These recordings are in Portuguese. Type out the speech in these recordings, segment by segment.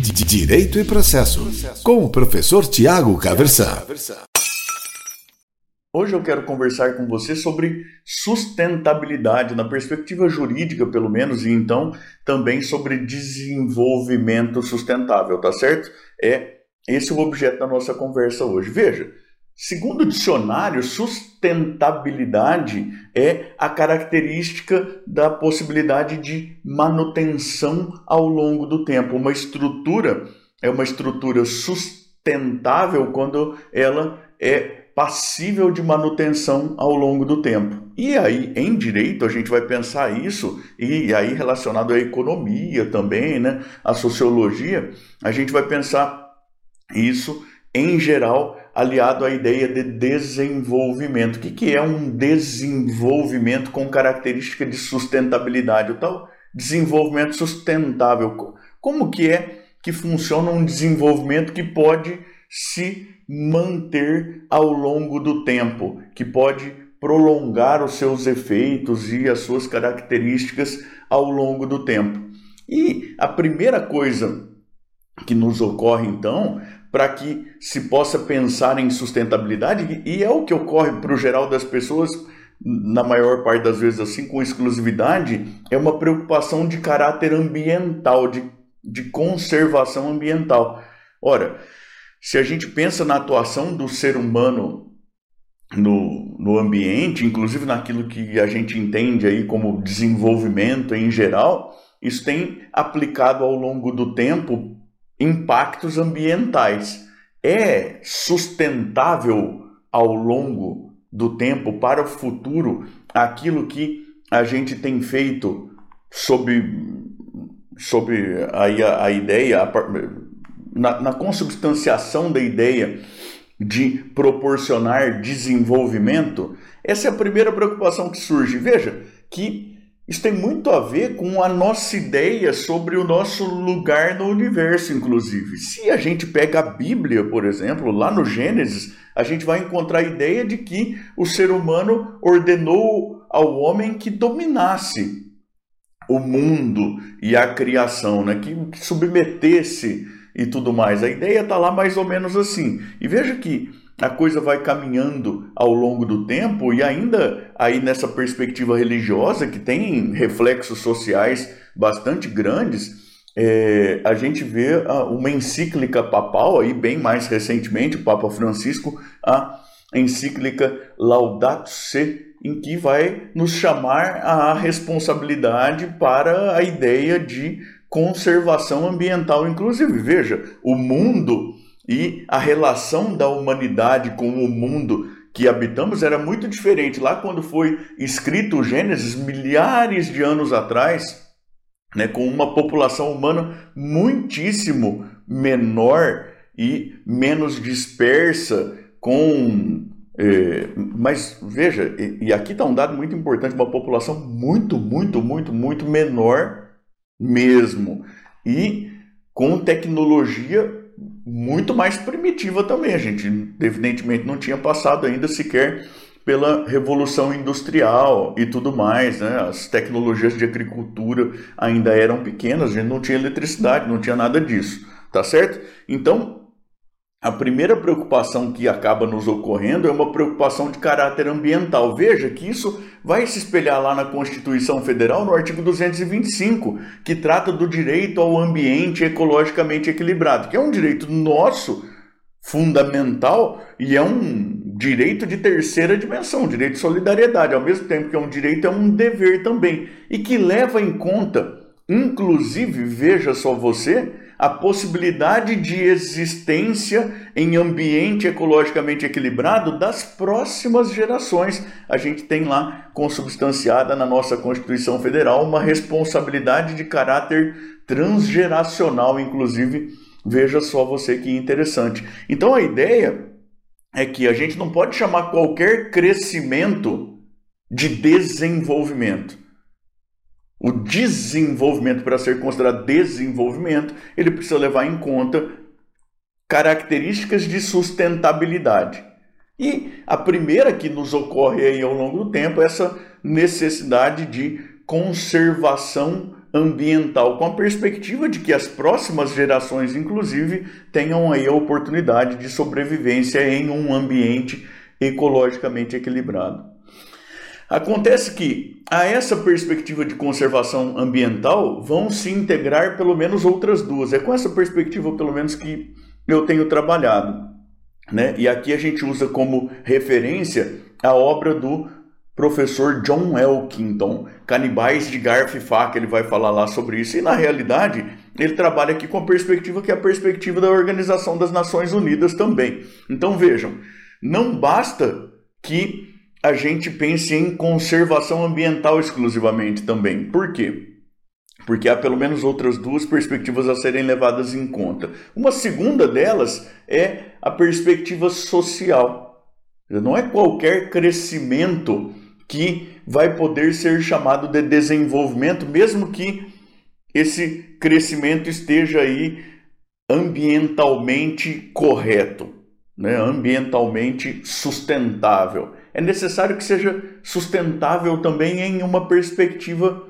Direito e Processo, com o professor Tiago Caversan. Hoje eu quero conversar com você sobre sustentabilidade, na perspectiva jurídica, pelo menos, e então também sobre desenvolvimento sustentável, tá certo? É esse o objeto da nossa conversa hoje. Veja, Segundo o dicionário, sustentabilidade é a característica da possibilidade de manutenção ao longo do tempo. Uma estrutura é uma estrutura sustentável quando ela é passível de manutenção ao longo do tempo. E aí, em direito, a gente vai pensar isso, e aí relacionado à economia também, né, à sociologia, a gente vai pensar isso em geral aliado à ideia de desenvolvimento. O que, é um desenvolvimento com característica de sustentabilidade? O tal desenvolvimento sustentável. Como que é que funciona um desenvolvimento que pode se manter ao longo do tempo, que pode prolongar os seus efeitos e as suas características ao longo do tempo. E a primeira coisa que nos ocorre então para que se possa pensar em sustentabilidade, e é o que ocorre para o geral das pessoas, na maior parte das vezes assim, com exclusividade, é uma preocupação de caráter ambiental, de, de conservação ambiental. Ora, se a gente pensa na atuação do ser humano no, no ambiente, inclusive naquilo que a gente entende aí como desenvolvimento em geral, isso tem aplicado ao longo do tempo impactos ambientais. É sustentável ao longo do tempo para o futuro aquilo que a gente tem feito sob, sob a, a ideia, a, na, na consubstanciação da ideia de proporcionar desenvolvimento? Essa é a primeira preocupação que surge. Veja que isso tem muito a ver com a nossa ideia sobre o nosso lugar no universo, inclusive. Se a gente pega a Bíblia, por exemplo, lá no Gênesis, a gente vai encontrar a ideia de que o ser humano ordenou ao homem que dominasse o mundo e a criação, né? que, que submetesse e tudo mais. A ideia está lá mais ou menos assim. E veja que a coisa vai caminhando ao longo do tempo e ainda aí nessa perspectiva religiosa que tem reflexos sociais bastante grandes, é, a gente vê uma encíclica papal aí bem mais recentemente, o Papa Francisco, a encíclica Laudato Si, em que vai nos chamar à responsabilidade para a ideia de conservação ambiental, inclusive. Veja, o mundo e a relação da humanidade com o mundo que habitamos era muito diferente. Lá, quando foi escrito o Gênesis, milhares de anos atrás, né, com uma população humana muitíssimo menor e menos dispersa, com. É, mas veja, e, e aqui está um dado muito importante: uma população muito, muito, muito, muito menor mesmo. E com tecnologia muito mais primitiva também. A gente, evidentemente, não tinha passado ainda sequer pela revolução industrial e tudo mais, né? As tecnologias de agricultura ainda eram pequenas, a gente não tinha eletricidade, não tinha nada disso, tá certo? Então, a primeira preocupação que acaba nos ocorrendo é uma preocupação de caráter ambiental. Veja que isso vai se espelhar lá na Constituição Federal, no artigo 225, que trata do direito ao ambiente ecologicamente equilibrado, que é um direito nosso, fundamental, e é um direito de terceira dimensão, um direito de solidariedade, ao mesmo tempo que é um direito, é um dever também, e que leva em conta, inclusive, veja só você, a possibilidade de existência em ambiente ecologicamente equilibrado das próximas gerações. A gente tem lá consubstanciada na nossa Constituição Federal uma responsabilidade de caráter transgeracional, inclusive. Veja só você que interessante. Então a ideia é que a gente não pode chamar qualquer crescimento de desenvolvimento. O desenvolvimento, para ser considerado desenvolvimento, ele precisa levar em conta características de sustentabilidade. E a primeira que nos ocorre aí ao longo do tempo é essa necessidade de conservação ambiental, com a perspectiva de que as próximas gerações, inclusive, tenham aí a oportunidade de sobrevivência em um ambiente ecologicamente equilibrado. Acontece que a essa perspectiva de conservação ambiental vão se integrar pelo menos outras duas. É com essa perspectiva, pelo menos, que eu tenho trabalhado. Né? E aqui a gente usa como referência a obra do professor John Elkington, Canibais de Garfo e Faca, ele vai falar lá sobre isso. E na realidade, ele trabalha aqui com a perspectiva que é a perspectiva da Organização das Nações Unidas também. Então vejam, não basta que a gente pense em conservação ambiental exclusivamente também. Por quê? Porque há pelo menos outras duas perspectivas a serem levadas em conta. Uma segunda delas é a perspectiva social. Não é qualquer crescimento que vai poder ser chamado de desenvolvimento, mesmo que esse crescimento esteja aí ambientalmente correto, né? ambientalmente sustentável. É necessário que seja sustentável também em uma perspectiva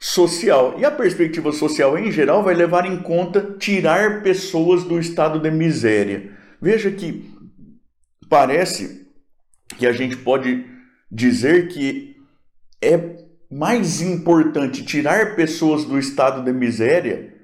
social. E a perspectiva social, em geral, vai levar em conta tirar pessoas do estado de miséria. Veja que parece que a gente pode dizer que é mais importante tirar pessoas do estado de miséria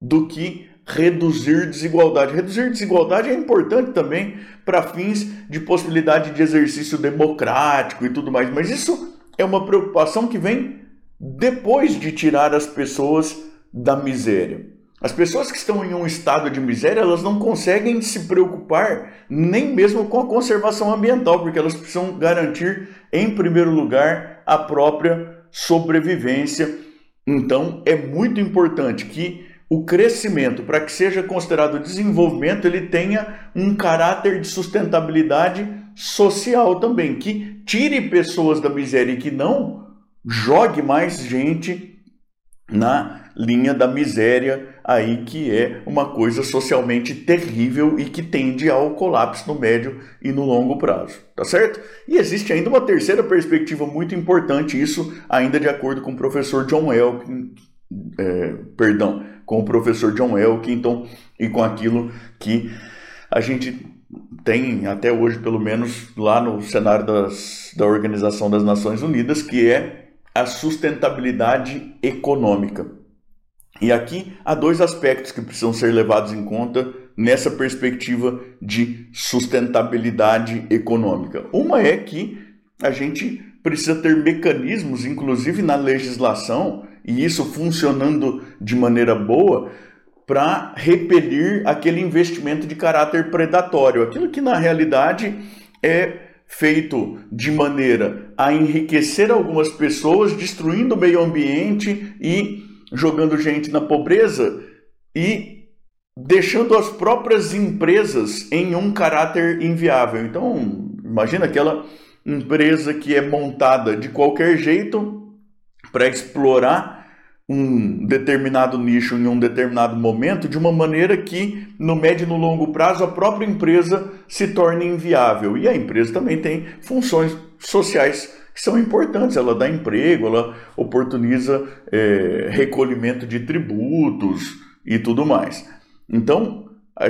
do que reduzir desigualdade. Reduzir desigualdade é importante também para fins de possibilidade de exercício democrático e tudo mais, mas isso é uma preocupação que vem depois de tirar as pessoas da miséria. As pessoas que estão em um estado de miséria, elas não conseguem se preocupar nem mesmo com a conservação ambiental, porque elas precisam garantir, em primeiro lugar, a própria sobrevivência. Então, é muito importante que o crescimento, para que seja considerado desenvolvimento, ele tenha um caráter de sustentabilidade social também, que tire pessoas da miséria e que não jogue mais gente na linha da miséria aí que é uma coisa socialmente terrível e que tende ao colapso no médio e no longo prazo, tá certo? E existe ainda uma terceira perspectiva muito importante, isso ainda de acordo com o professor John Elkin, é, perdão, com o professor John Elkington e com aquilo que a gente tem até hoje, pelo menos lá no cenário das, da Organização das Nações Unidas, que é a sustentabilidade econômica. E aqui há dois aspectos que precisam ser levados em conta nessa perspectiva de sustentabilidade econômica. Uma é que a gente precisa ter mecanismos, inclusive na legislação, e isso funcionando de maneira boa, para repelir aquele investimento de caráter predatório, aquilo que na realidade é feito de maneira a enriquecer algumas pessoas, destruindo o meio ambiente e jogando gente na pobreza e deixando as próprias empresas em um caráter inviável. Então, imagina aquela empresa que é montada de qualquer jeito para explorar um determinado nicho em um determinado momento de uma maneira que no médio e no longo prazo a própria empresa se torne inviável. E a empresa também tem funções sociais que são importantes. Ela dá emprego, ela oportuniza é, recolhimento de tributos e tudo mais. Então, a,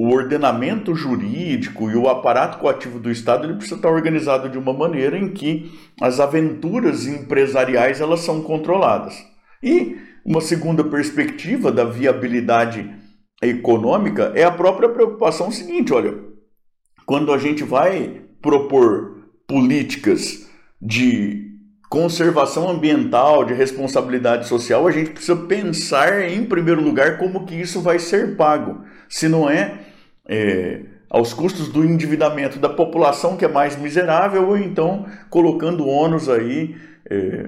o ordenamento jurídico e o aparato coativo do Estado ele precisa estar organizado de uma maneira em que as aventuras empresariais elas são controladas. E uma segunda perspectiva da viabilidade econômica é a própria preocupação seguinte, olha, quando a gente vai propor políticas de conservação ambiental, de responsabilidade social, a gente precisa pensar em primeiro lugar como que isso vai ser pago. Se não é, é aos custos do endividamento da população que é mais miserável, ou então colocando ônus aí é,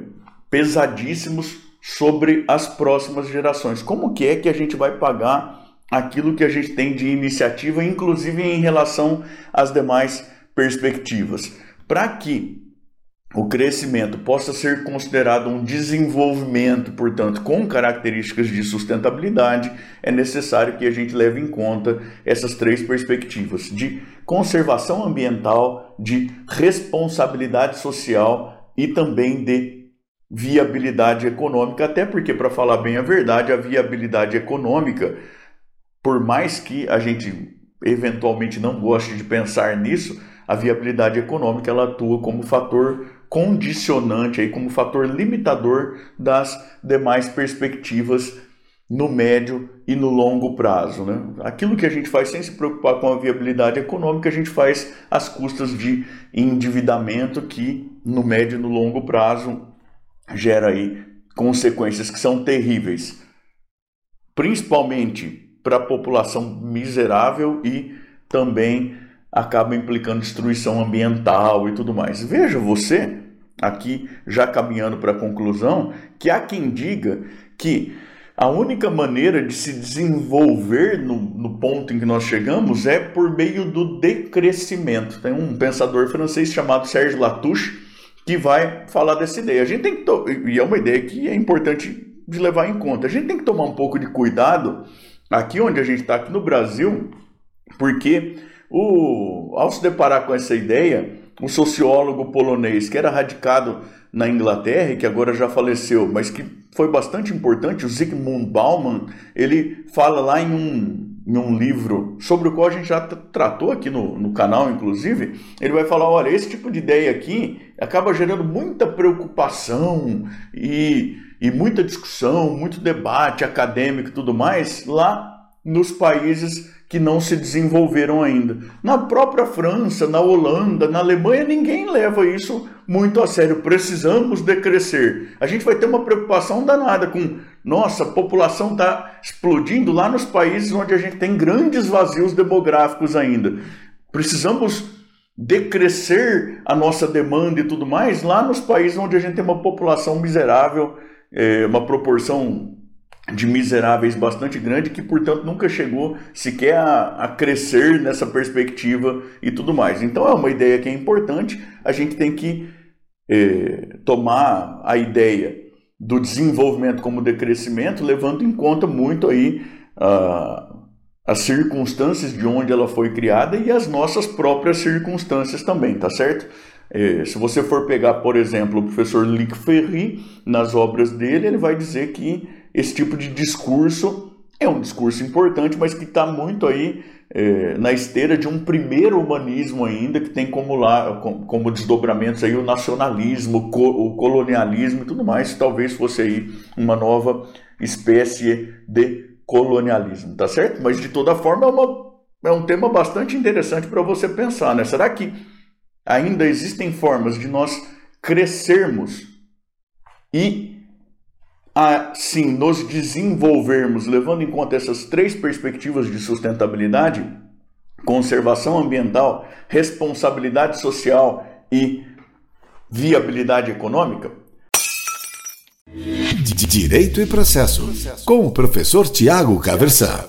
pesadíssimos sobre as próximas gerações. Como que é que a gente vai pagar aquilo que a gente tem de iniciativa, inclusive em relação às demais perspectivas? Para que o crescimento possa ser considerado um desenvolvimento, portanto, com características de sustentabilidade, é necessário que a gente leve em conta essas três perspectivas de conservação ambiental, de responsabilidade social e também de viabilidade econômica, até porque, para falar bem a verdade, a viabilidade econômica, por mais que a gente eventualmente não goste de pensar nisso, a viabilidade econômica ela atua como fator condicionante, aí, como fator limitador das demais perspectivas no médio e no longo prazo. Né? Aquilo que a gente faz sem se preocupar com a viabilidade econômica, a gente faz às custas de endividamento que no médio e no longo prazo gera aí consequências que são terríveis, principalmente para a população miserável e também acaba implicando destruição ambiental e tudo mais. Veja você, aqui já caminhando para a conclusão, que há quem diga que a única maneira de se desenvolver no, no, ponto em que nós chegamos é por meio do decrescimento. Tem um pensador francês chamado Serge Latouche que vai falar dessa ideia. A gente tem que e é uma ideia que é importante de levar em conta. A gente tem que tomar um pouco de cuidado aqui onde a gente está aqui no Brasil, porque o, ao se deparar com essa ideia, um sociólogo polonês que era radicado na Inglaterra e que agora já faleceu, mas que foi bastante importante, o Zygmunt Bauman, ele fala lá em um, em um livro sobre o qual a gente já tratou aqui no, no canal, inclusive, ele vai falar, olha, esse tipo de ideia aqui acaba gerando muita preocupação e, e muita discussão, muito debate acadêmico e tudo mais lá nos países que não se desenvolveram ainda. Na própria França, na Holanda, na Alemanha, ninguém leva isso muito a sério. Precisamos decrescer. A gente vai ter uma preocupação danada com, nossa, a população está explodindo lá nos países onde a gente tem grandes vazios demográficos ainda. Precisamos decrescer a nossa demanda e tudo mais lá nos países onde a gente tem uma população miserável, é, uma proporção de miseráveis bastante grande que, portanto, nunca chegou sequer a, a, crescer nessa perspectiva e tudo mais. Então, é uma ideia que é importante. A gente tem que é, tomar a ideia do desenvolvimento como decrescimento, levando em conta muito aí uh, as circunstâncias de onde ela foi criada e as nossas próprias circunstâncias também, tá certo? É, se você for pegar, por exemplo, o professor Luc Ferry, nas obras dele, ele vai dizer que esse tipo de discurso é um discurso importante, mas que está muito aí é, na esteira de um primeiro humanismo ainda, que tem como, lá, como, desdobramentos aí o nacionalismo, o colonialismo e tudo mais, talvez fosse aí uma nova espécie de colonialismo, tá certo? Mas de toda forma é, uma, é um tema bastante interessante para você pensar, né? Será que ainda existem formas de nós crescermos e assim nos desenvolvermos, levando em conta essas três perspectivas de sustentabilidade, conservação ambiental, responsabilidade social e viabilidade econômica? Direito e processo, com o professor Tiago Caversan.